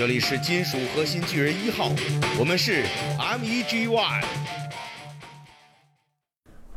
这里是金属核心巨人一号，我们是 MEG One。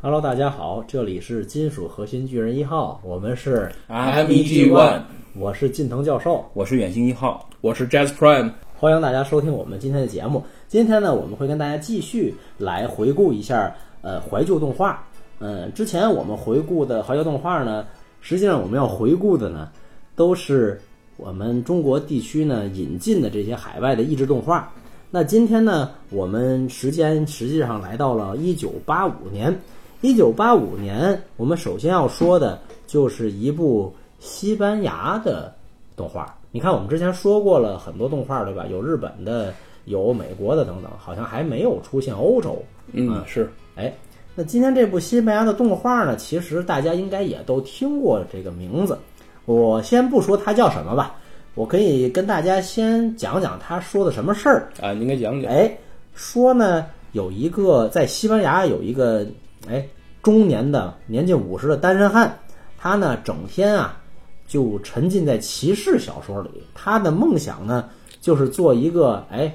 Hello，大家好，这里是金属核心巨人一号，我们是 MEG One，我是近藤教授，我是远星一号，我是 Jazz Prime。欢迎大家收听我们今天的节目。今天呢，我们会跟大家继续来回顾一下呃怀旧动画。嗯，之前我们回顾的怀旧动画呢，实际上我们要回顾的呢，都是我们中国地区呢引进的这些海外的益智动画。那今天呢，我们时间实际上来到了一九八五年。一九八五年，我们首先要说的就是一部西班牙的动画。你看，我们之前说过了很多动画，对吧？有日本的，有美国的等等，好像还没有出现欧洲。嗯，是。哎，那今天这部西班牙的动画呢，其实大家应该也都听过这个名字。我先不说他叫什么吧，我可以跟大家先讲讲他说的什么事儿。啊，你应该讲讲。哎，说呢，有一个在西班牙有一个哎中年的年近五十的单身汉，他呢整天啊就沉浸在骑士小说里。他的梦想呢就是做一个哎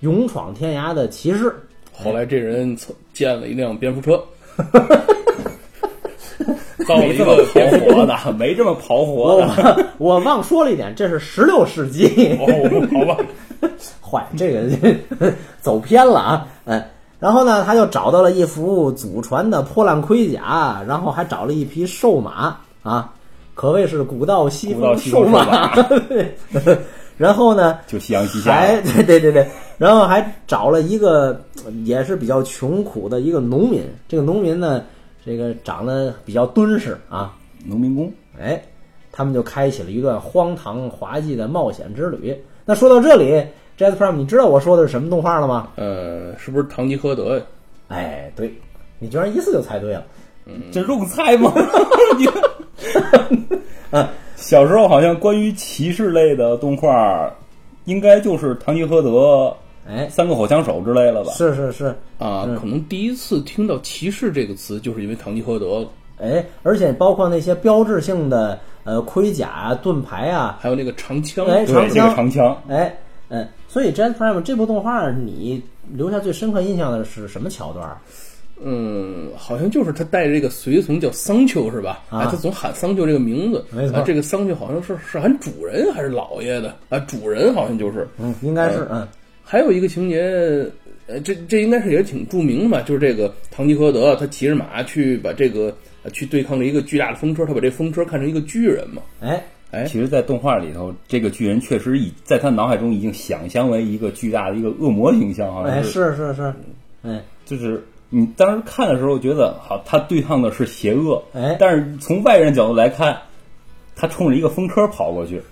勇闯天涯的骑士。后来这人建了一辆蝙蝠车，造了一个跑火的，没这么跑活的。我我忘说了一点，这是十六世纪。哦，好吧，坏，这个 走偏了啊！嗯，然后呢，他就找到了一幅祖传的破烂盔甲，然后还找了一匹瘦马啊，可谓是古道西风瘦马。然后呢，就夕阳西下。还对对对对，然后还找了一个也是比较穷苦的一个农民。这个农民呢，这个长得比较敦实啊，农民工。哎，他们就开启了一段荒唐滑稽的冒险之旅。那说到这里，Jazz Prime，你知道我说的是什么动画了吗？呃，是不是《堂吉诃德》呀？哎，对，你居然一次就猜对了。嗯，这用猜吗？你，啊，小时候好像关于骑士类的动画，应该就是《堂吉诃德》哎，三个火枪手之类了吧？是是是啊，可能第一次听到“骑士”这个词，就是因为《堂吉诃德》。哎，而且包括那些标志性的呃盔甲啊、盾牌啊，还有那个长枪，哎，长枪，这个长枪，哎，嗯，所以《Jazz Prime》这部动画，你留下最深刻印象的是什么桥段？嗯，好像就是他带着这个随从叫桑丘是吧？啊，他总喊桑丘这个名字，没错。这个桑丘好像是是喊主人还是老爷的啊？主人好像就是，嗯，应该是嗯。还有一个情节，呃，这这应该是也挺著名的吧，就是这个堂吉诃德他骑着马去把这个去对抗了一个巨大的风车，他把这风车看成一个巨人嘛。哎哎，其实，在动画里头，这个巨人确实已在他脑海中已经想象为一个巨大的一个恶魔形象，好像哎，是。是是，哎，就是。你当时看的时候觉得好，他对抗的是邪恶，哎，但是从外人角度来看，他冲着一个风车跑过去，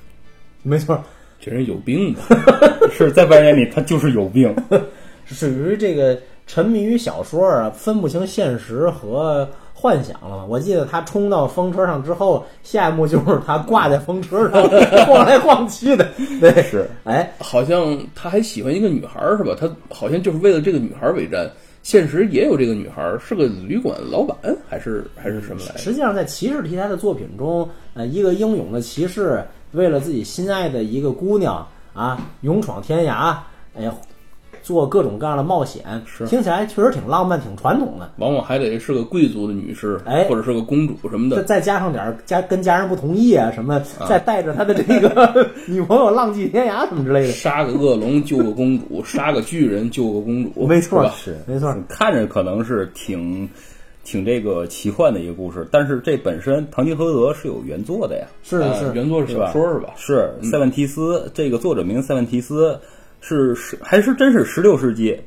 没错，这人有病吧？是在外人眼里他就是有病，属于这个沉迷于小说啊，分不清现实和幻想了。我记得他冲到风车上之后，下一幕就是他挂在风车上 晃来晃去的，对，是，哎，好像他还喜欢一个女孩是吧？他好像就是为了这个女孩为战。现实也有这个女孩，是个旅馆老板，还是还是什么来着？实际上，在骑士题材的作品中，呃，一个英勇的骑士为了自己心爱的一个姑娘啊，勇闯天涯，哎呀，做各种各样的冒险，是听起来确实挺浪漫、挺传统的。往往还得是个贵族的女士，哎，或者是个公主什么的。再加上点家跟家人不同意啊什么，再带着他的这个 女朋友浪迹天涯什么之类的，杀个恶龙救个公主，杀个巨人救个公主，没错，是没错。看着可能是挺挺这个奇幻的一个故事，但是这本身《堂吉诃德》是有原作的呀，是是，原作是小说是吧？是塞万提斯，这个作者名塞万提斯是十还是真是十六世纪？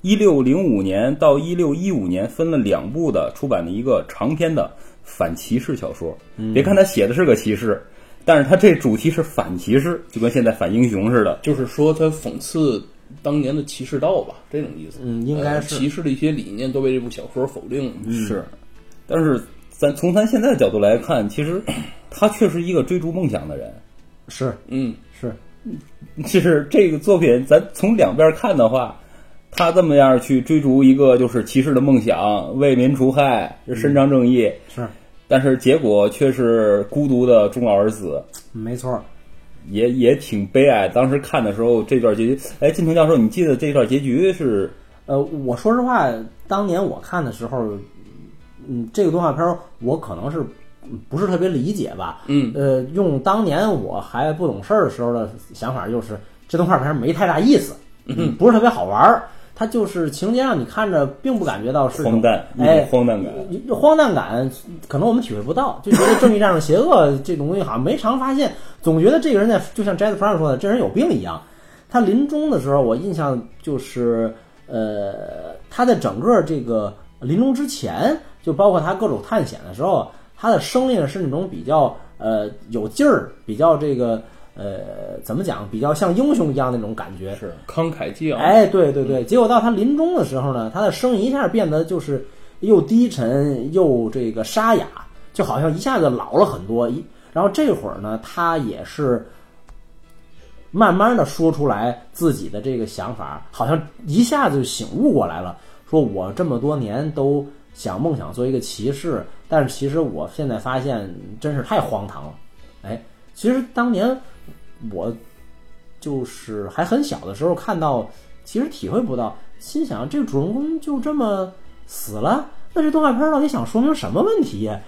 一六零五年到一六一五年分了两部的出版的一个长篇的反骑士小说。嗯、别看他写的是个骑士，但是他这主题是反骑士，就跟现在反英雄似的。就是说他讽刺当年的骑士道吧，这种意思。嗯，应该是、呃、骑士的一些理念都被这部小说否定了。嗯、是，但是咱从咱现在的角度来看，其实 他却是一个追逐梦想的人。是，嗯，是，就是这个作品，咱从两边看的话。他这么样去追逐一个就是骑士的梦想，为民除害，伸张正义，是，但是结果却是孤独的终老而死。没错，也也挺悲哀。当时看的时候，这段结局，哎，金平教授，你记得这段结局是？呃，我说实话，当年我看的时候，嗯，这个动画片儿我可能是不是特别理解吧。嗯，呃，用当年我还不懂事儿的时候的想法，就是这动画片儿没太大意思，嗯，不是特别好玩儿。它就是情节让你看着并不感觉到是荒诞，哎，荒诞感，荒诞感可能我们体会不到，就觉得正义战胜邪恶这种东西好像没常发现，总觉得这个人在就像 Jazz Prime 说的，这人有病一样。他临终的时候，我印象就是，呃，他在整个这个临终之前，就包括他各种探险的时候，他的声音是那种比较呃有劲儿，比较这个呃怎么讲，比较像英雄一样那种感觉。是慷慨激昂。哎，对对对，结果到他临终的时候呢，他的声音一下变得就是又低沉又这个沙哑，就好像一下子老了很多。一然后这会儿呢，他也是慢慢的说出来自己的这个想法，好像一下子就醒悟过来了，说我这么多年都想梦想做一个骑士，但是其实我现在发现真是太荒唐了。哎，其实当年我就是还很小的时候看到，其实体会不到，心想这个主人公就这么死了，那这动画片到底想说明什么问题呀？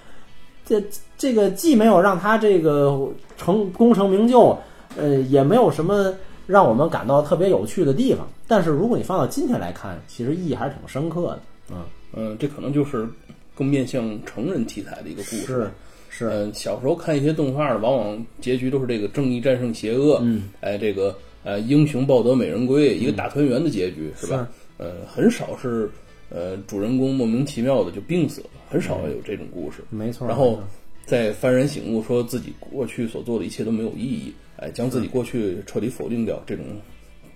这这个既没有让他这个成功成名就，呃，也没有什么让我们感到特别有趣的地方。但是如果你放到今天来看，其实意义还是挺深刻的。嗯，嗯，这可能就是更面向成人题材的一个故事。是是，嗯，小时候看一些动画呢，往往结局都是这个正义战胜邪恶，嗯，哎，这个呃英雄抱得美人归，一个大团圆的结局，是吧？呃，很少是呃主人公莫名其妙的就病死了，很少有这种故事。没错。然后再幡然醒悟，说自己过去所做的一切都没有意义，哎，将自己过去彻底否定掉，这种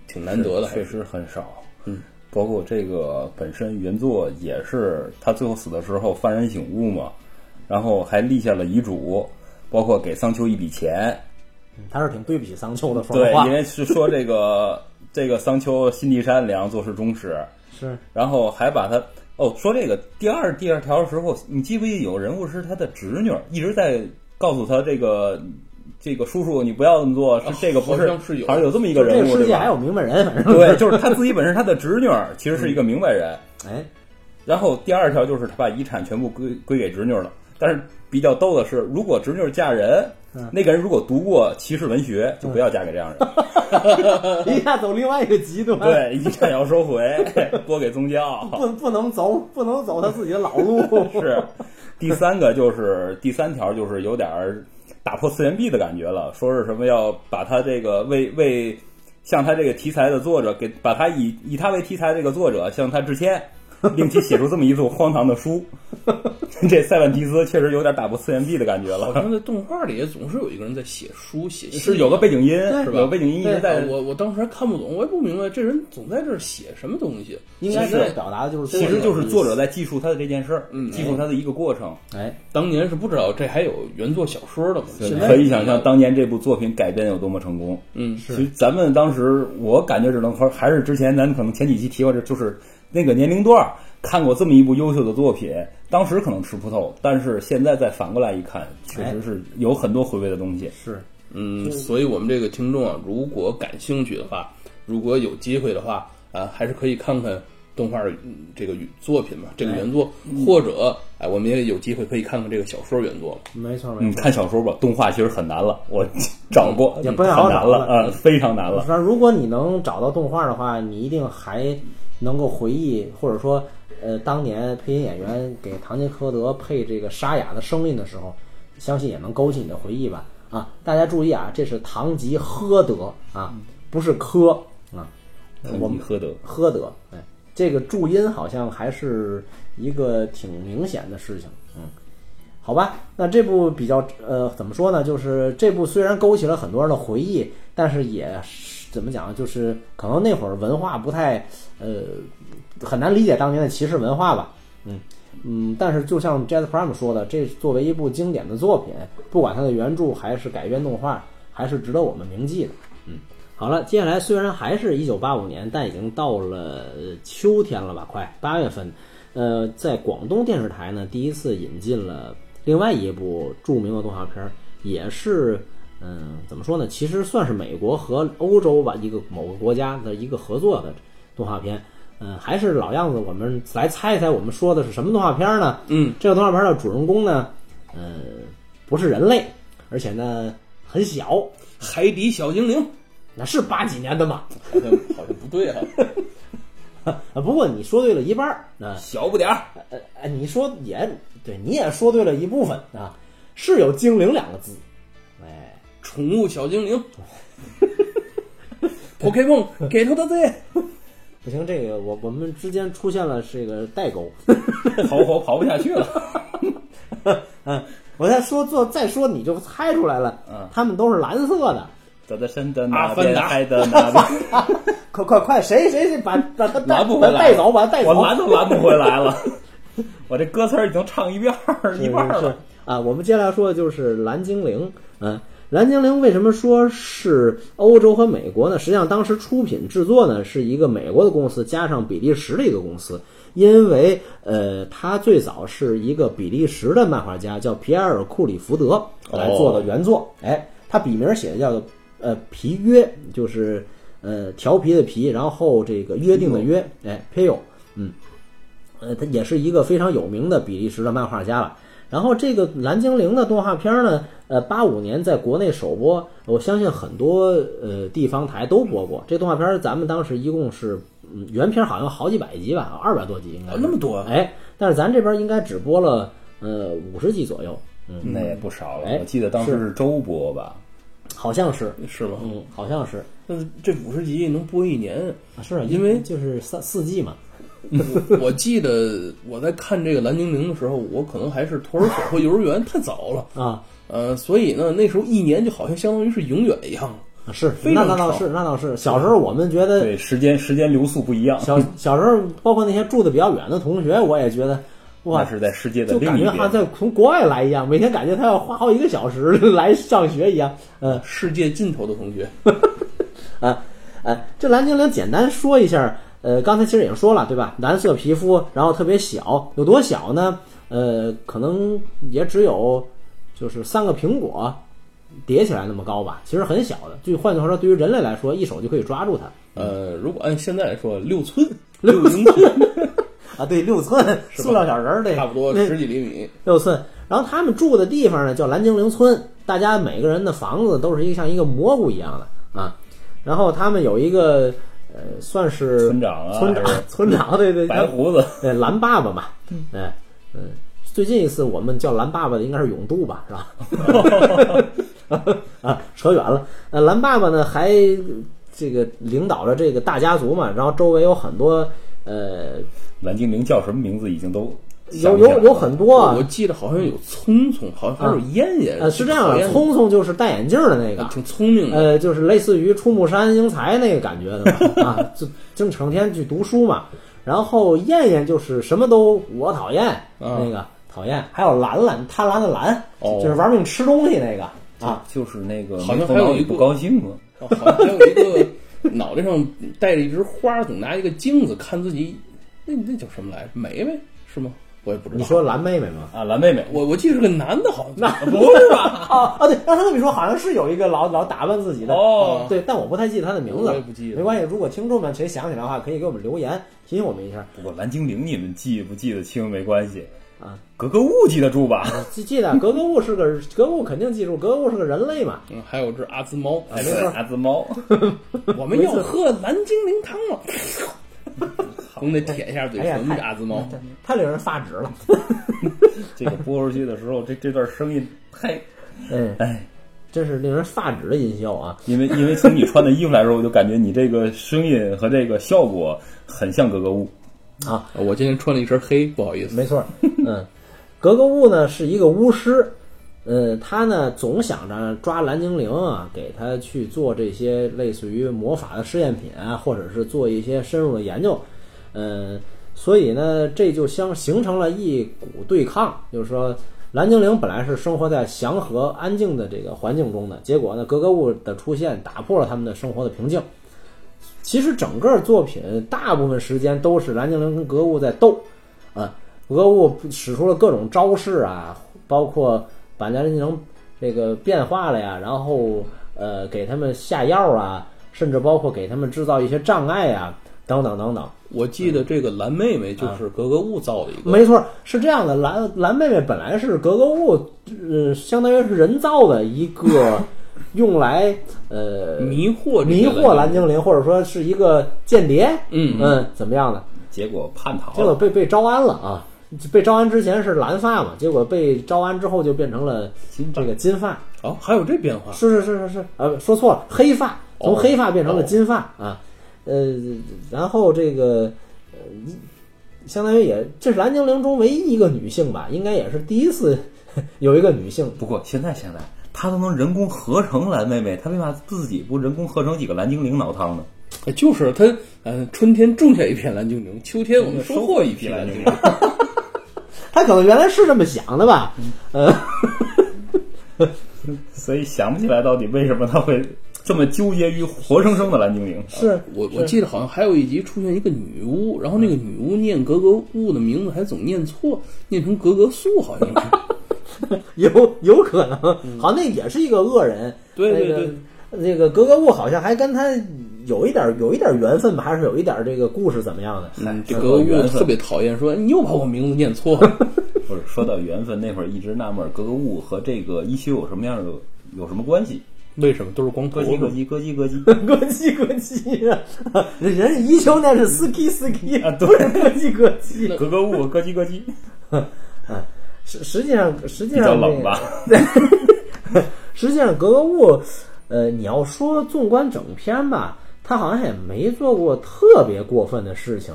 挺难得的，确实很少。嗯，包括这个本身原作也是他最后死的时候幡然醒悟嘛，然后还立下了遗嘱，包括给桑丘一笔钱。他是挺对不起桑丘的，说对因为是说这个 这个桑丘心地善良，做事忠实，是。然后还把他哦说这个第二第二条的时候，你记不记得有人物是他的侄女，一直在告诉他这个这个叔叔你不要这么做，是这个不好像是有。好像有这么一个人物，对吧个世界还有明白人，反正对，就是他自己本身他的侄女儿其实是一个明白人，哎，然后第二条就是他把遗产全部归归给侄女了，但是比较逗的是，如果侄女嫁人，嗯。那个人如果读过骑士文学，就不要嫁给这样人。一下走另外一个极端，，对，遗产要收回，拨给宗教。不不能走，不能走他自己的老路，是，第三个就是第三条就是有点儿打破次元壁的感觉了，说是什么要把他这个为为向他这个题材的作者给把他以以他为题材这个作者向他致歉，令其写出这么一部荒唐的书。这塞万提斯确实有点打破次元壁的感觉了，好像在动画里也总是有一个人在写书写信，是有个背景音，是吧？有背景音一直在啊。我我当时还看不懂，我也不明白这人总在这儿写什么东西。应该是其实表达的就是其实就是作者在在记述他的这件事儿，嗯记述他的一个过程。哎，当年是不知道这还有原作小说的嘛？可以想象当年这部作品改编有多么成功。嗯其实咱们当时，我感觉只能说，还是之前咱可能前几期提过，这就是那个年龄段儿看过这么一部优秀的作品，当时可能吃不透，但是现在再反过来一看，确实是有很多回味的东西。是嗯，所以我们这个听众啊，如果感兴趣的话，如果有机会的话啊，还是可以看看动画嗯这个作品嘛，这个原作，或者哎，我们也有机会可以看看这个小说原作。嗯，没错没错。看小说吧，动画其实很难了，我找过，也不太好难找了了啊，非常难了。反正如果你能找到动画的话，你一定还能够回忆，或者说，呃，当年配音演员给唐吉诃德配这个沙哑的声音的时候，相信也能勾起你的回忆吧。啊，大家注意啊，这是唐吉诃德啊，不是科啊。我们诃德诃德，哎，这个注音好像还是一个挺明显的事情，嗯，好吧，那这部比较呃怎么说呢？就是这部虽然勾起了很多人的回忆，但是也是怎么讲？就是可能那会儿文化不太呃很难理解当年的骑士文化吧，嗯嗯，但是就像 Jazz Prime 说的，这作为一部经典的作品，不管它的原著还是改编动画，还是值得我们铭记的。嗯，好了，接下来虽然还是一九八五年，但已经到了秋天了吧，快八月份。呃，在广东电视台呢，第一次引进了另外一部著名的动画片儿，也是嗯，怎么说呢？其实算是美国和欧洲吧一个某个国家的一个合作的动画片。嗯，还是老样子，我们来猜一猜，我们说的是什么动画片呢？嗯，这个动画片的主人公呢，呃，不是人类，而且呢很小，海底小精灵那是八几年的吗？好像好像不对啊，啊，不过你说对了一半儿啊，小不点儿，你说也对，你也说对了一部分啊，是有精灵两个字，哎，宠物小精灵，Pokemon get 的对，不行，这个我我们之间出现了这个代沟，跑火跑不下去了。嗯，我再说做再说你就猜出来了，嗯他们都是蓝色的，走在山的那边，阿凡达。海的那边，快快快，谁谁谁把把他带拦不回来带走，把他带走，我拦都拦不回来了。我这歌词儿已经唱一遍儿一半儿是是。了。啊，我们接下来说的就是蓝精灵。嗯，蓝精灵为什么说是欧洲和美国呢？实际上，当时出品制作呢是一个美国的公司加上比利时的一个公司，因为呃，他最早是一个比利时的漫画家，叫皮埃尔·库里福德来做的原作。哎，他笔名写的叫做呃皮约，就是呃调皮的皮，然后这个约定的约，哎 p i l 嗯。呃，他也是一个非常有名的比利时的漫画家了。然后这个蓝精灵的动画片呢，呃，八五年在国内首播，我相信很多呃地方台都播过。这动画片咱们当时一共是，嗯，原片好像好几百集吧，二百多集应该那么多。啊哎，但是咱这边应该只播了呃五十集左右，嗯，那也不少了哎，我记得当时是周播吧？好像是，是吗？嗯，好像是，但是这五十集能播一年，啊是啊因为就是三四季嘛，我记得我在看这个蓝精灵的时候，我可能还是托儿所或幼儿园，太早了。啊，呃，所以呢，那时候一年就好像相当于是永远一样。是，非常长那那倒是，那倒是。小时候我们觉得对，时间时间流速不一样，小小时候，包括那些住的比较远的同学，我也觉得，哇那，是在世界的就另一感觉好像。在从国外来一样，每天感觉他要花好几个小时 来上学一样。呃世界尽头的同学，啊，哎，这蓝精灵简单说一下，呃，刚才其实已经说了，对吧？蓝色皮肤，然后特别小，有多小呢？呃，可能也只有就是三个苹果叠起来那么高吧，其实很小的。就换句话说，对于人类来说，一手就可以抓住它。呃，如果按现在来说，六寸、六英寸，啊，对，六寸 塑料小人儿，对，差不多十几厘米。六寸。然后他们住的地方呢叫蓝精灵村，大家每个人的房子都是一个像一个蘑菇一样的啊。然后他们有一个呃，算是村长啊村长，村长，对对，白胡子，对蓝爸爸嘛，哎嗯，最近一次我们叫蓝爸爸的应该是永渡吧，是吧？啊，扯远了。呃，蓝爸爸呢还这个领导着这个大家族嘛，然后周围有很多呃，蓝精灵叫什么名字已经都有有有很多啊我，记得好像有聪聪，好像还有燕燕。呃，是这样的，聪聪就是戴眼镜的那个，挺聪明的。呃，就是类似于出木山英才那个感觉的吧，啊，就就成天去读书嘛。然后燕燕就是什么都我讨厌，啊那个讨厌，还有兰兰贪婪的兰，哦就是玩命吃东西那个啊，就是那个好像还有一个不高兴了。哦好像还有一个 脑袋上戴着一枝花，总拿一个镜子看自己，那那叫什么来着？梅梅是吗？我也不知道。你说蓝妹妹吗？啊，蓝妹妹，我我记得是个男的，好像那不是吧？啊啊，对，让他这么一说，好像是有一个老老打扮自己的哦对，但我不太记得他的名字我也不记得没关系，如果听众们谁想起来的话，可以给我们留言提醒我们一下不过蓝精灵你们记不记得清没关系，啊。格格巫记得住吧？记记得格格巫是个格格巫肯定记住，格格巫是个人类嘛，嗯，还有只阿兹猫，哎没错 阿兹猫，我们要喝蓝精灵汤了，总得舔一下嘴唇，那个阿兹猫。太令人发指了。这个播出去的时候，这这段声音 太，嗯，哎，真是令人发指的音效啊！因为因为从你穿的衣服来说，我就感觉你这个声音和这个效果很像格格巫。啊，我今天穿了一身黑，不好意思。没错，嗯，格格巫呢是一个巫师，呃，他呢总想着抓蓝精灵啊，给他去做这些类似于魔法的试验品啊，或者是做一些深入的研究，嗯、所以呢，这就相形成了一股对抗，就是说。蓝精灵本来是生活在祥和安静的这个环境中的，结果呢，格格巫的出现打破了他们的生活的平静。其实整个作品大部分时间都是蓝精灵跟格格巫在斗，啊，格格巫使出了各种招式啊，包括把蓝精灵这个变化了呀，然后呃给他们下药啊，甚至包括给他们制造一些障碍啊，等等等等。我记得这个蓝妹妹就是格格巫造的一个，没错，是这样的。蓝蓝妹妹本来是格格巫，呃，相当于是人造的一个 用来呃迷惑迷惑蓝精灵，或者说是一个间谍。嗯嗯，怎么样的？结果叛逃结果了。被被招安了啊！被招安之前是蓝发嘛，结果被招安之后就变成了金这个金发。哦，还有这变化，是是是是是，呃，说错了，黑发，从哦黑发变成了金发、啊，呃，然后这个呃，一相当于也这是蓝精灵中唯一一个女性吧，应该也是第一次 有一个女性。不过现在现在她都能人工合成蓝妹妹，她为嘛自己不人工合成几个蓝精灵脑汤呢？哎就是她，嗯，春天种下一片蓝精灵，秋天我们收获一批蓝精灵。他可能原来是这么想的吧，呃，所以想不起来到底为什么他会这么纠结于活生生的蓝精灵。是我我记得好像还有一集出现一个女巫，然后那个女巫念格格巫的名字还总念错，念成格格素，好像是。有有可能，好像那也是一个恶人。对对那个那个格格巫好像还跟他有一点有一点缘分吧，还是有一点这个故事怎么样的？嗯，这格格巫特别讨厌，说你又把我名字念错了。不是说到缘分，那会儿一直纳闷格格巫和这个一休有什么样的有什么关系？为什么都是光头咯叽咯叽咯叽咯叽。咯叽咯叽啊！人家一休那是斯基斯基啊对不是咯叽咯叽。格格巫咯叽咯叽，实实际上，实际上比较冷吧？实际上，格格物，呃，你要说纵观整篇吧，他好像也没做过特别过分的事情。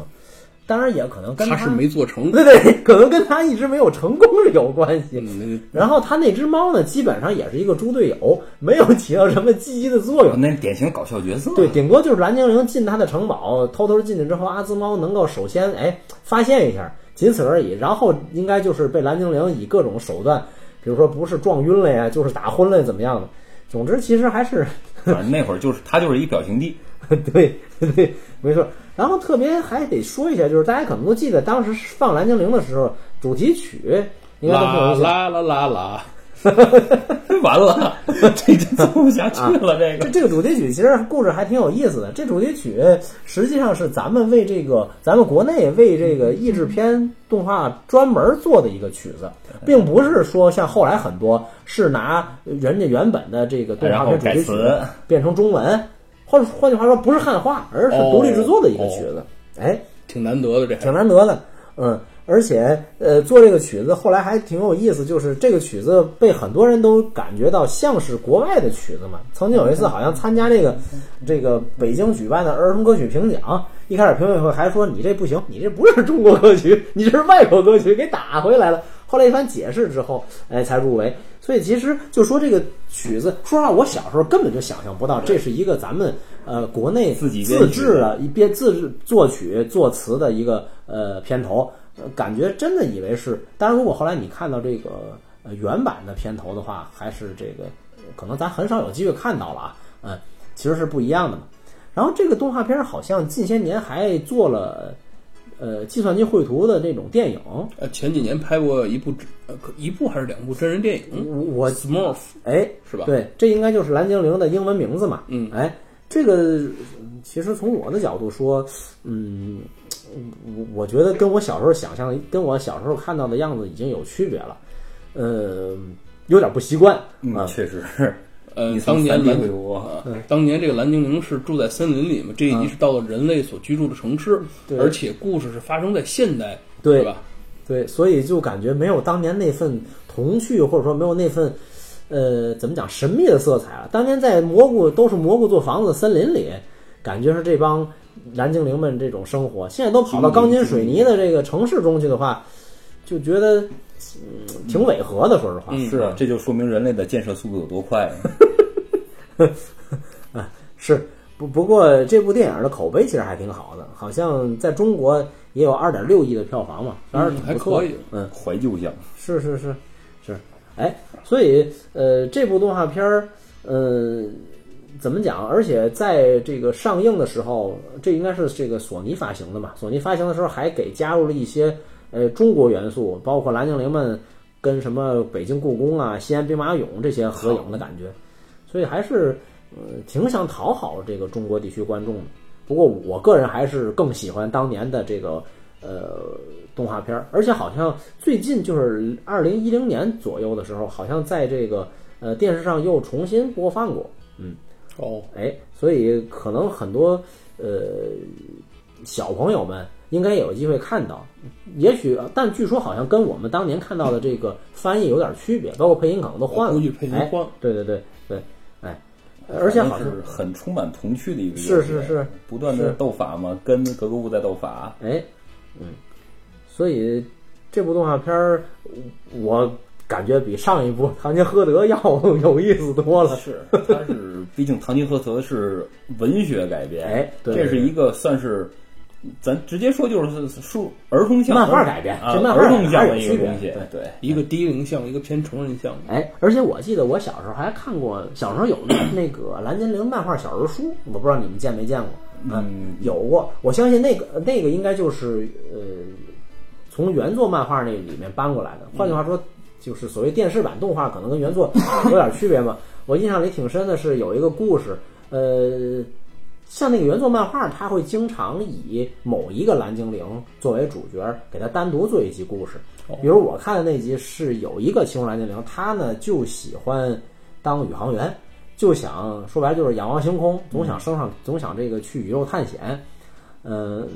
当然，也可能跟他是没做成。对对，可能跟他一直没有成功是有关系。嗯，然后他那只猫呢，基本上也是一个猪队友，没有起到什么积极的作用。那典型搞笑角色。对，顶多就是蓝精灵进他的城堡，偷偷进去之后，阿兹猫能够首先哎发现一下，仅此而已。然后应该就是被蓝精灵以各种手段，比如说不是撞晕了呀，就是打昏了怎么样的。总之，其实还是反正那会儿就是他就是一表情帝，对对，没错。然后特别还得说一下，就是大家可能都记得当时放蓝精灵的时候，主题曲应该都挺有啦。啦啦啦啦，完了，这就做不下去了。这个这这个主题曲其实故事还挺有意思的。这主题曲实际上是咱们为这个咱们国内为这个译制片动画专门做的一个曲子，并不是说像后来很多是拿人家原本的这个动画片主题曲变成中文，或者换句话说不是汉化，而是独立制作的一个曲子。哎，挺难得的这挺。难得的，嗯，而且呃，做这个曲子后来还挺有意思，就是这个曲子被很多人都感觉到像是国外的曲子嘛。曾经有一次好像参加这个这个北京举办的儿童歌曲评奖，一开始评委会还说你这不行，你这不是中国歌曲，你这是外国歌曲，给打回来了。后来一番解释之后，哎，才入围。所以其实就说这个曲子，说实话，我小时候根本就想象不到，这是一个咱们呃国内自己自制的一编自制作曲作词的一个呃片头，呃感觉真的以为是。当然，如果后来你看到这个呃原版的片头的话，还是这个呃可能咱很少有机会看到了啊，嗯，其实是不一样的嘛。然后这个动画片好像近些年还做了呃计算机绘图的那种电影，呃，前几年拍过一部呃可一部还是两部真人电影我我，Smurf 哎是吧？对，这应该就是蓝精灵的英文名字嘛。嗯哎，这个嗯其实从我的角度说，嗯，我我觉得跟我小时候想象的，跟我小时候看到的样子已经有区别了，呃，有点不习惯嗯，啊。确实是。呃你，当年 3D 蓝当年这个蓝精灵是住在森林里嘛，这一集是到了人类所居住的城市，对而且故事是发生在现代，对吧？对，所以就感觉没有当年那份童趣，或者说没有那份呃怎么讲神秘的色彩了。当年在蘑菇都是蘑菇做房子的森林里，感觉是这帮蓝精灵们这种生活，现在都跑到钢筋水泥的这个城市中去的话，就觉得嗯挺违和的。说实话，嗯是啊，这就说明人类的建设速度有多快。啊是不不过这部电影的口碑其实还挺好的，好像在中国也有二点六亿的票房嘛，反正嗯还可以嗯。怀旧向，是是是是，哎，所以呃，这部动画片儿，呃，怎么讲？而且在这个上映的时候，这应该是这个索尼发行的嘛？索尼发行的时候还给加入了一些呃中国元素，包括蓝精灵们跟什么北京故宫啊、西安兵马俑这些合影的感觉，所以还是呃挺想讨好这个中国地区观众的。不过我个人还是更喜欢当年的这个呃动画片儿，而且好像最近就是二零一零年左右的时候，好像在这个呃电视上又重新播放过。嗯哦，哎，所以可能很多呃小朋友们应该也有机会看到，也许，但据说好像跟我们当年看到的这个翻译有点区别，包括配音可能都换了。估计配音哎换了对对对对，哎，而且好像是很充满童趣的一个是游戏是是不断的斗法嘛，跟格格巫在斗法。哎，嗯，所以这部动画片儿，我感觉比上一部《唐吉诃德》要 有意思多了。是，它是，毕竟《唐吉诃德》是文学改编，哎对这是一个算是，咱直接说就是书儿童向漫画改编啊，这漫画儿童向的还是有区别一个东西，对对，一个低龄向，一个偏成人向。哎，而且我记得我小时候还看过，小时候有那个蓝精灵漫画小人书，我不知道你们见没见过。嗯有过，我相信那个那个应该就是呃，从原作漫画那里面搬过来的。换句话说，就是所谓电视版动画可能跟原作 有点区别嘛。我印象里挺深的是有一个故事，呃，像那个原作漫画，它会经常以某一个蓝精灵作为主角，给他单独做一集故事。比如我看的那集是有一个青龙蓝精灵，他呢就喜欢当宇航员，就想说白了就是仰望星空，总想升上，总想这个去宇宙探险。嗯、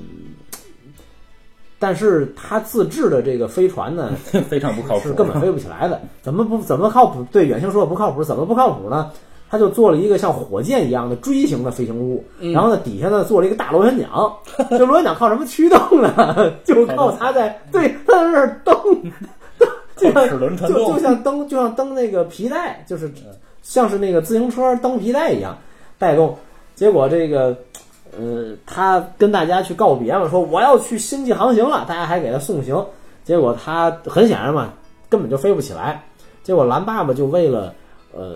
但是他自制的这个飞船呢，非常不靠谱，是根本飞不起来的。怎么不怎么靠谱？对远星说不靠谱，怎么不靠谱呢？他就做了一个像火箭一样的锥形的飞行物，然后呢底下呢做了一个大螺旋桨。这螺旋桨靠什么驱动呢？就靠它在 对它在那儿蹬，就像齿轮传动就就像蹬就像蹬那个皮带，就是像是那个自行车蹬皮带一样带动。结果这个呃，他跟大家去告别嘛，说我要去星际航行了，大家还给他送行。结果他很显然嘛，根本就飞不起来。结果蓝爸爸就为了呃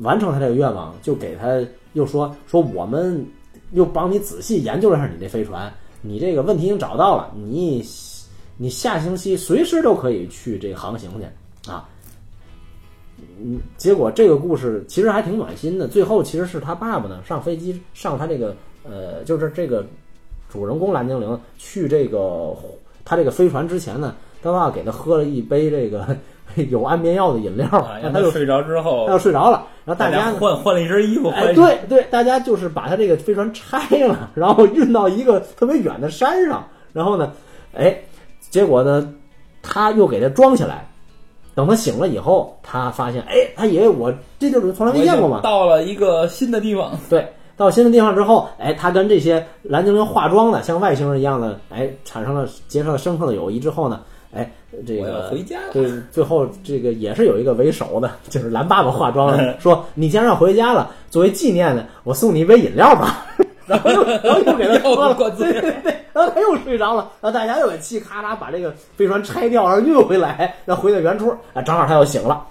完成他这个愿望，就给他又说说我们又帮你仔细研究了一下你这飞船，你这个问题已经找到了，你你下星期随时都可以去这个航行去啊。嗯，结果这个故事其实还挺暖心的。最后其实是他爸爸呢上飞机上他这个呃，就是这个主人公蓝精灵去这个他这个飞船之前呢，他爸爸给他喝了一杯这个 有安眠药的饮料，啊，让他就睡着之后他，就睡着了。然后大家呢，换换了一身衣服，哎，对对，大家就是把他这个飞船拆了，然后运到一个特别远的山上，然后呢，哎，结果呢，他又给他装起来。等他醒了以后，他发现，哎，他以为我这就是从来没见过嘛，到了一个新的地方，对，到新的地方之后，哎，他跟这些蓝精灵化妆的，像外星人一样的，哎，产生了结成了深刻的友谊之后呢，哎，这个回家了对，最后这个也是有一个为首的，就是蓝爸爸化妆了，说你既然要回家了，作为纪念呢，我送你一杯饮料吧。然后又，然后又给他喝了，对对 对，然后他又睡着了，然后大家又给气，咔嚓把这个飞船拆掉，然后运回来，然后回到原处，啊，正好他又醒了。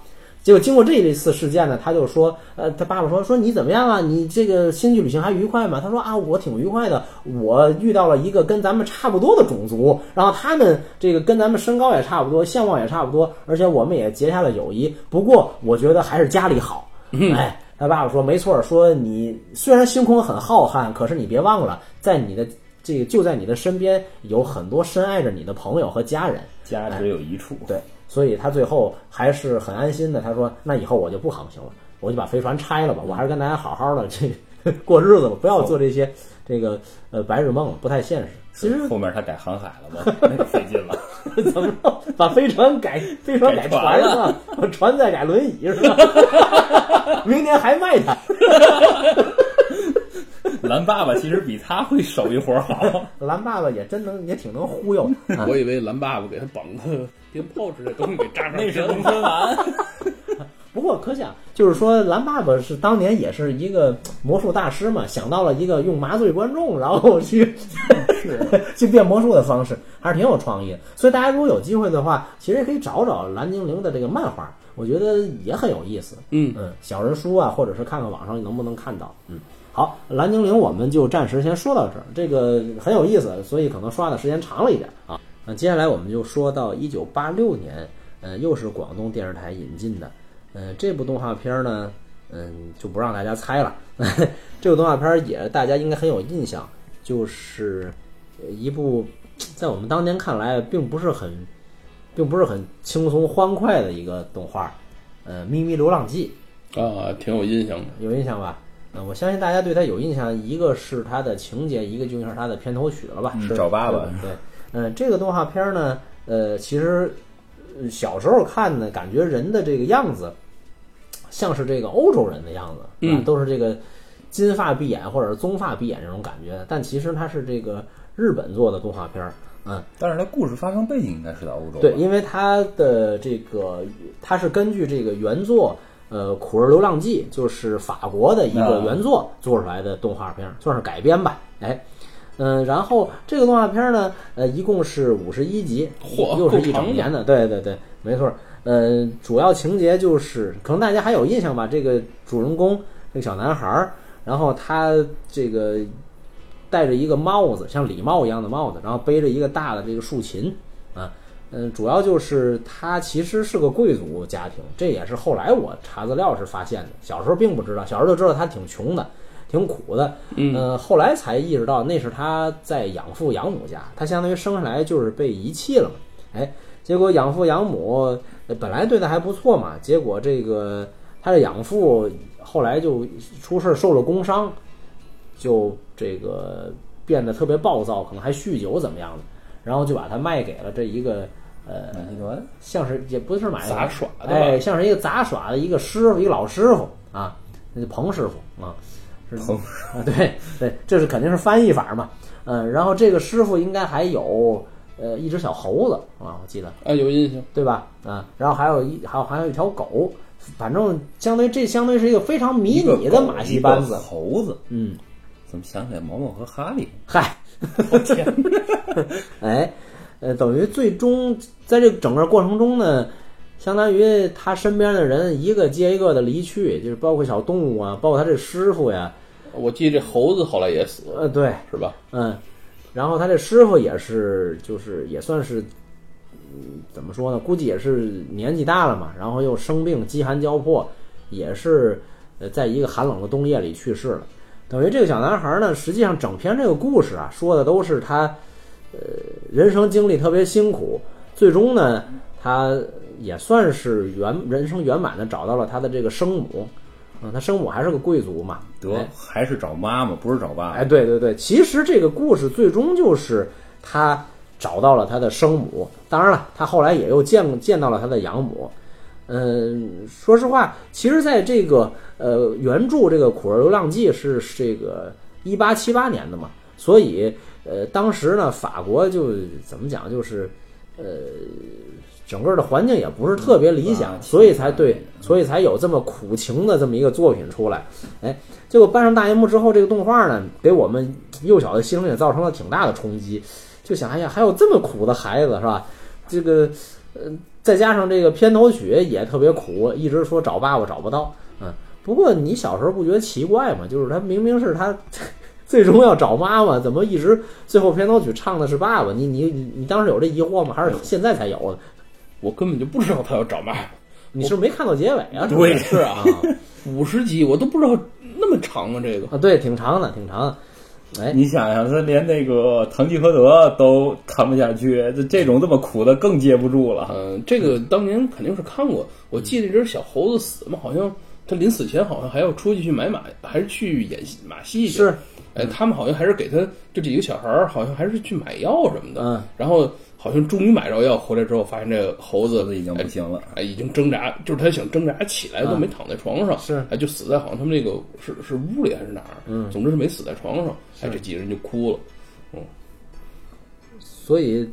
结果经过这一次事件呢，他就说，呃，他爸爸说说你怎么样啊？你这个星际旅行还愉快吗？他说啊，我挺愉快的，我遇到了一个跟咱们差不多的种族，然后他们这个跟咱们身高也差不多，相貌也差不多，而且我们也结下了友谊。不过我觉得还是家里好，哎。他爸爸说：“没错，说你虽然星空很浩瀚，可是你别忘了，在你的这个就在你的身边有很多深爱着你的朋友和家人。家只有一处。对，所以他最后还是很安心的。他说：‘那以后我就不航行了，我就把飞船拆了吧，我还是跟大家好好的这 过日子吧，不要做这些这个呃白日梦了，不太现实。’其实后面他改航海了嘛，那个费劲了。怎么着，把飞船改飞船改船改船了，船再改轮椅是吧？明年还卖它。”蓝爸爸其实比他会手艺活好，蓝爸爸也真能，也挺能忽悠。啊我以为蓝爸爸给他绑个鞭炮之类的东西给扎上那是鞭农村丸。不过可想，就是说蓝爸爸是当年也是一个魔术大师嘛，想到了一个用麻醉观众，然后去 去变魔术的方式，还是挺有创意的。所以大家如果有机会的话，其实也可以找找蓝精灵的这个漫画，我觉得也很有意思。嗯嗯，小人书啊，或者是看看网上能不能看到。嗯，好，蓝精灵我们就暂时先说到这儿，这个很有意思，所以可能刷的时间长了一点啊。那接下来我们就说到一九八六年，呃，又是广东电视台引进的。呃，这部动画片儿呢，嗯，就不让大家猜了。这部动画片儿也大家应该很有印象，就是呃一部在我们当年看来并不是很，并不是很轻松欢快的一个动画。呃，《咪咪流浪记》啊，挺有印象的。有印象吧？呃，我相信大家对他有印象，一个是他的情节，一个就是他的片头曲了吧？嗯是找爸爸对嗯、这个动画片呢，呃，其实呃小时候看呢，感觉人的这个样子像是这个欧洲人的样子，啊嗯都是这个金发碧眼或者是棕发碧眼这种感觉，但其实它是这个日本做的动画片儿，嗯，但是它故事发生背景应该是在欧洲。对，因为它的这个它是根据这个原作。呃，《苦儿流浪记》就是法国的一个啊原作做出来的动画片儿，算是改编吧。哎，嗯、然后这个动画片儿呢，呃，一共是五十一集，嚯又是一整年的。对对对，没错儿。呃，主要情节就是，可能大家还有印象吧？这个主人公这个小男孩儿，然后他这个戴着一个帽子，像礼帽一样的帽子，然后背着一个大的这个竖琴啊。嗯，主要就是他其实是个贵族家庭，这也是后来我查资料是发现的。小时候并不知道，小时候就知道他挺穷的，挺苦的。嗯呃，后来才意识到那是他在养父养母家，他相当于生下来就是被遗弃了嘛。哎，结果养父养母呃本来对他还不错嘛，结果这个他的养父后来就出事受了工伤，就这个变得特别暴躁，可能还酗酒怎么样的，然后就把他卖给了这一个呃马戏团像是也不是买杂耍哎，像是一个杂耍的一个师傅，一个老师傅啊，那就彭师傅啊，是彭。啊，对 对，这是肯定是翻译法嘛，嗯，然后这个师傅应该还有呃一只小猴子啊，我记得。啊，有印象。对吧？啊，然后还有一还有还有一条狗，反正相当于这相当于是一个非常迷你的马戏班子，猴子，嗯，怎么想起来毛毛和哈利？嗨，我天，哎，呃，等于最终在这整个过程中呢，相当于他身边的人一个接一个的离去，就是包括小动物啊，包括他这师傅呀，我记得这猴子后来也死了，呃，对，是吧？嗯，然后他这师傅也是，就是也算是，嗯，怎么说呢？估计也是年纪大了嘛，然后又生病，饥寒交迫，也是呃，在一个寒冷的冬夜里去世了。等于这个小男孩呢，实际上整篇这个故事啊，说的都是他，呃，人生经历特别辛苦，最终呢，他也算是圆人生圆满的找到了他的这个生母，嗯，他生母还是个贵族嘛，得哎还是找妈妈，不是找爸爸。哎，对对对，其实这个故事最终就是他找到了他的生母，当然了，他后来也又见见到了他的养母。嗯，说实话，其实在这个呃原著这个《苦儿流浪记》是是这个一八七八年的嘛，所以呃当时呢法国就怎么讲就是呃整个的环境也不是特别理想，嗯所以才对，所以才有这么苦情的这么一个作品出来。哎，结果搬上大荧幕之后，这个动画呢，给我们幼小的心灵也造成了挺大的冲击。就想，哎呀，还有这么苦的孩子是吧？这个，呃，再加上这个片头曲也特别苦，一直说找爸爸找不到。嗯，不过你小时候不觉得奇怪吗？就是他明明是他最终要找妈妈，怎么一直最后片头曲唱的是爸爸？你你你你当时有这疑惑吗？还是现在才有的？我根本就不知道他要找妈妈。你是不是没看到结尾啊？对是啊，五十集我都不知道那么长啊，这个。啊，对，挺长的，挺长的。哎，你想想，他连那个堂吉诃德都看不下去，这这种这么苦的更接不住了。嗯，这个当年肯定是看过。我记得这只小猴子死嘛，好像他临死前好像还要出去去买马，还是去演戏马戏去。是，哎，他们好像还是给他就这几个小孩儿，好像还是去买药什么的。嗯，然后好像终于买着药回来之后，发现这个猴子已经不行了哎，已经挣扎，就是他想挣扎起来都没躺在床上，是哎，就死在好像他们那个是是屋里还是哪儿，嗯总之是没死在床上，哎，这几个人就哭了。嗯所以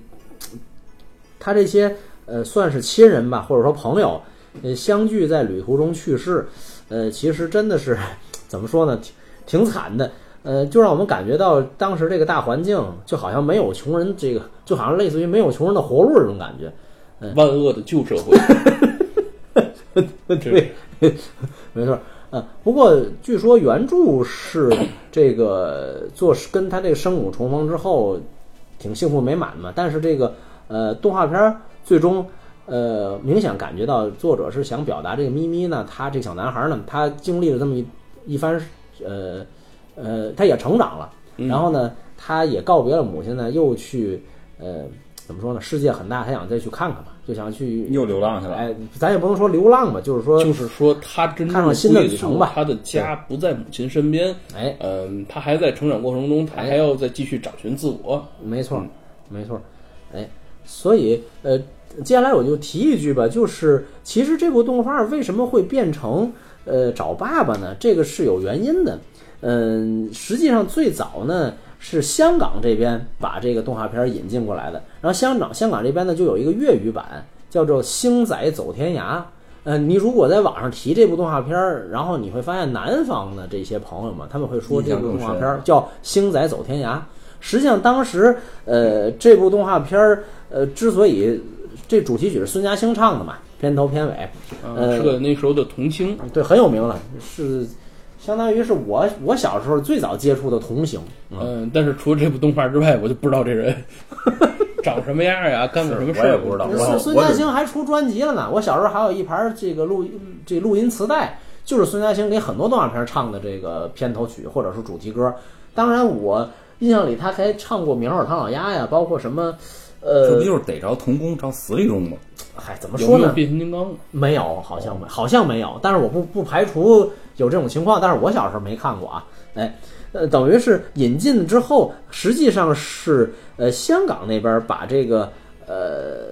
他这些呃算是亲人吧，或者说朋友，呃相聚在旅途中去世，呃，其实真的是 怎么说呢，挺挺惨的。呃，就让我们感觉到当时这个大环境，就好像没有穷人，这个就好像类似于没有穷人的活路这种感觉。万恶的旧社会，对，没错。呃，不过据说原著是这个做跟他这个生母重逢之后，挺幸福美满嘛。但是这个呃动画片儿最终呃，明显感觉到作者是想表达这个咪咪呢，他这个小男孩呢，他经历了这么一一番，呃呃，他也成长了，然后呢，他也告别了母亲呢，又去呃怎么说呢？世界很大，他想再去看看吧，就想去又流浪去了。哎，咱也不能说流浪吧，就是说，就是说他真正看上新的旅程吧他的家不在母亲身边，哎，嗯，他还在成长过程中，他还要再继续找寻自我。没错，没错，哎，所以呃，接下来我就提一句吧，就是其实这部动画为什么会变成呃找爸爸呢？这个是有原因的。嗯，实际上最早呢是香港这边把这个动画片引进过来的，然后香港香港这边呢就有一个粤语版，叫做《星仔走天涯》。呃，你如果在网上提这部动画片儿，然后你会发现南方的这些朋友们，他们会说这部动画片儿叫《星仔走天涯》。实际上，当时呃，这部动画片儿呃，之所以这主题曲是孙嘉欣唱的嘛，片头片尾，嗯，呃是个那时候的童星。对，很有名了，是相当于是我我小时候最早接触的童星。嗯，但是除了这部动画之外，我就不知道这人 长什么样呀，干过什么事儿。我也不知道我是孙我只嘉欣还出专辑了呢。我小时候还有一盘这个录这录音磁带，就是孙家兴给很多动画片唱的这个片头曲或者是主题歌。当然，我印象里他还唱过《苗儿唐老鸭》呀，包括什么呃这不，就是逮着童工找死里用吗？嗨，怎么说呢？变形金刚？没有，好像没，好像没有。但是我不不排除有这种情况，但是我小时候没看过啊。哎，呃，等于是引进之后，实际上是呃香港那边把这个呃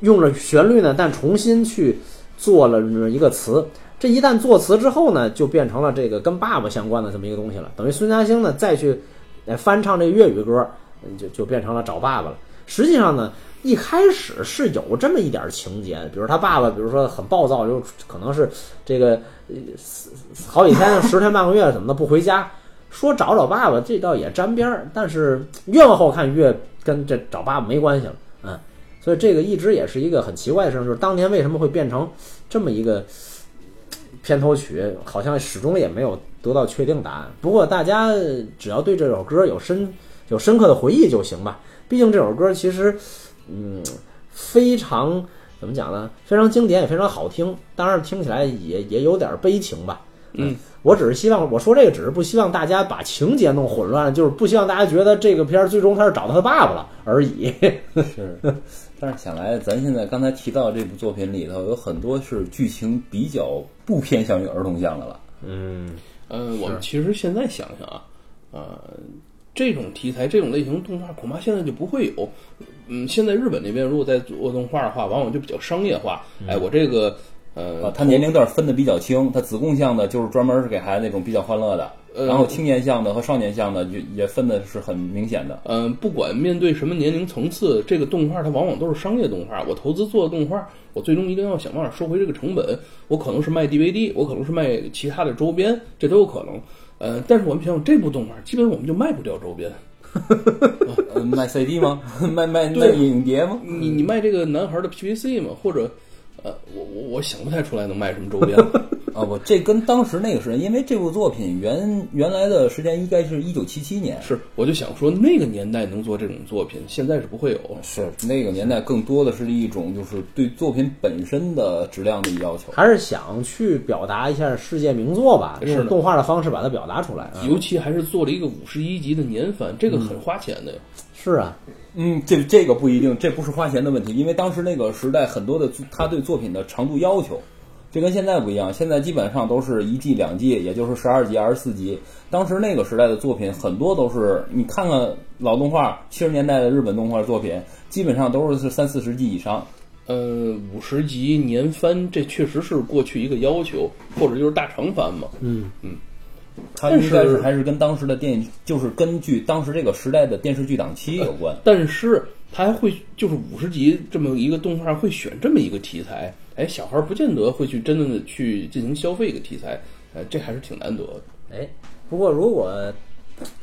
用了旋律呢，但重新去做了一个词。这一旦作词之后呢，就变成了这个跟爸爸相关的这么一个东西了。等于孙嘉欣呢再去呃翻唱这粤语歌，嗯就就变成了找爸爸了。实际上呢，一开始是有这么一点情节，比如他爸爸，比如说很暴躁，就可能是这个好几天、十天半个月怎么的不回家，说找找爸爸，这倒也沾边儿。但是越往后看，越跟这找爸爸没关系了，嗯。所以这个一直也是一个很奇怪的事情，就是当年为什么会变成这么一个片头曲，好像始终也没有得到确定答案。不过大家只要对这首歌有深有深刻的回忆就行吧。毕竟这首歌其实，嗯，非常怎么讲呢？非常经典，也非常好听。当然听起来也也有点悲情吧。嗯，我只是希望我说这个，只是不希望大家把情节弄混乱，就是不希望大家觉得这个片儿最终他是找到他爸爸了而已。是，但是想来，咱现在刚才提到这部作品里头，有很多是剧情比较不偏向于儿童向的了。嗯，呃，我们其实现在想想啊，呃，这种题材、这种类型动画恐怕现在就不会有。嗯，现在日本那边如果在做动画的话，往往就比较商业化。哎，我这个呃，啊，它年龄段分的比较清，它子供向的就是专门是给孩子那种比较欢乐的，呃然后青年向的和少年向的就也分的是很明显的。嗯，不管面对什么年龄层次，这个动画它往往都是商业动画。我投资做的动画，我最终一定要想办法收回这个成本。我可能是卖 DVD，我可能是卖其他的周边，这都有可能。呃，但是我们想想，这部动画基本我们就卖不掉周边。呃卖 CD 吗？卖卖卖影碟吗？你你卖这个男孩的 PVC 吗？或者，呃，我我我想不太出来能卖什么周边。啊不，这跟当时那个时间，因为这部作品原原来的时间应该是一九七七年，是，我就想说，那个年代能做这种作品，现在是不会有。是那个年代更多的是一种就是对作品本身的质量的要求。还是想去表达一下世界名作吧，是动画的方式把它表达出来。啊尤其还是做了一个五十一集的年番，这个很花钱的呀。是啊，嗯，这这个不一定，这不是花钱的问题，因为当时那个时代很多的他对作品的长度要求，这跟现在不一样。现在基本上都是一季两季，也就是十二集、二十四集。当时那个时代的作品很多都是，你看看老动画，七十年代的日本动画作品，基本上都是是三四十集以上。呃，五十集年番，这确实是过去一个要求，或者就是大长番嘛。嗯它应该是还是跟当时的电影，就是根据当时这个时代的电视剧档期有关。但是它还会就是五十集这么一个动画会选这么一个题材，哎，小孩儿不见得会去真的去进行消费一个题材，呃，这还是挺难得的。哎，不过如果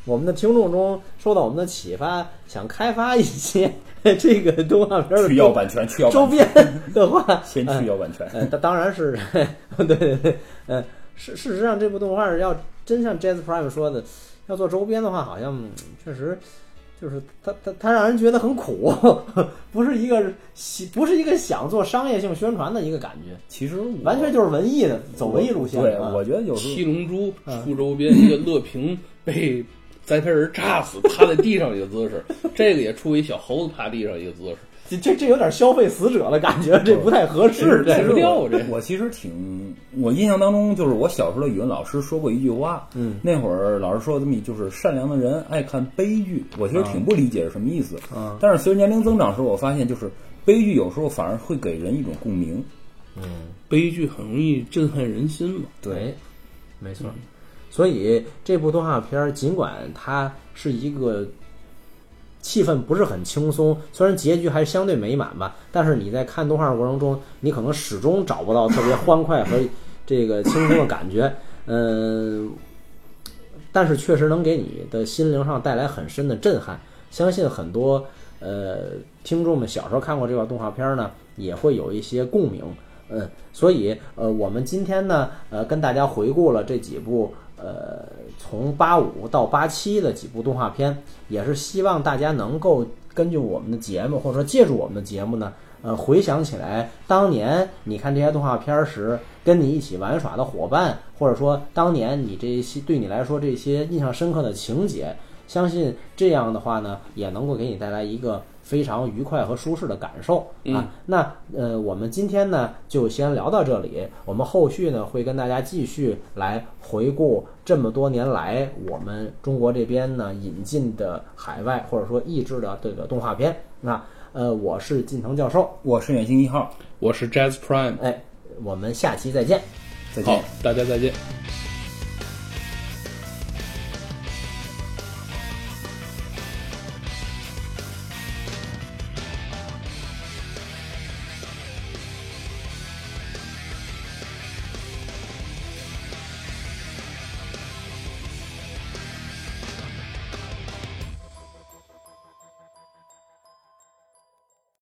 我们的听众中受到我们的启发，想开发一些 这个动画片的去要版权，去要周，边的话，先去要版权。呃，当当然是，对对对，呃，事事实上这部动画要真像 Jazz Prime 说的，要做周边的话，好像嗯确实就是它它它让人觉得很苦，不是一个喜不是一个想做商业性宣传的一个感觉，其实完全就是文艺的走文艺路线。对，啊我觉得有时七龙珠嗯出周边，一个乐平被 栽培人炸死，趴在地上一个姿势，这个也出一小猴子趴地上一个姿势。这这这有点消费死者的感觉，这不太合适。这其实我这我其实挺，我印象当中就是我小时候的语文老师说过一句话，嗯，那会儿老师说这么一就是善良的人爱看悲剧，我其实挺不理解是什么意思，嗯但是随着年龄增长时候，我发现就是悲剧有时候反而会给人一种共鸣，嗯悲剧很容易震撼人心嘛。对，没错。所以这部动画片儿尽管它是一个气氛不是很轻松，虽然结局还相对美满吧，但是你在看动画的过程中，你可能始终找不到特别欢快和这个轻松的感觉。嗯，但是确实能给你的心灵上带来很深的震撼。相信很多呃听众们小时候看过这个动画片呢，也会有一些共鸣。嗯，所以呃，我们今天呢，呃，跟大家回顾了这几部呃从八五到八七的几部动画片，也是希望大家能够根据我们的节目，或者说借助我们的节目呢，呃，回想起来当年你看这些动画片时，跟你一起玩耍的伙伴，或者说当年你这些对你来说这些印象深刻的情节，相信这样的话呢，也能够给你带来一个非常愉快和舒适的感受啊。那呃，我们今天呢就先聊到这里，我们后续呢会跟大家继续来回顾这么多年来我们中国这边呢引进的海外或者说译制的这个动画片那。呃，我是近藤教授，我是远星一号，我是 Jazz Prime，哎，我们下期再见。再见好。，大家再见。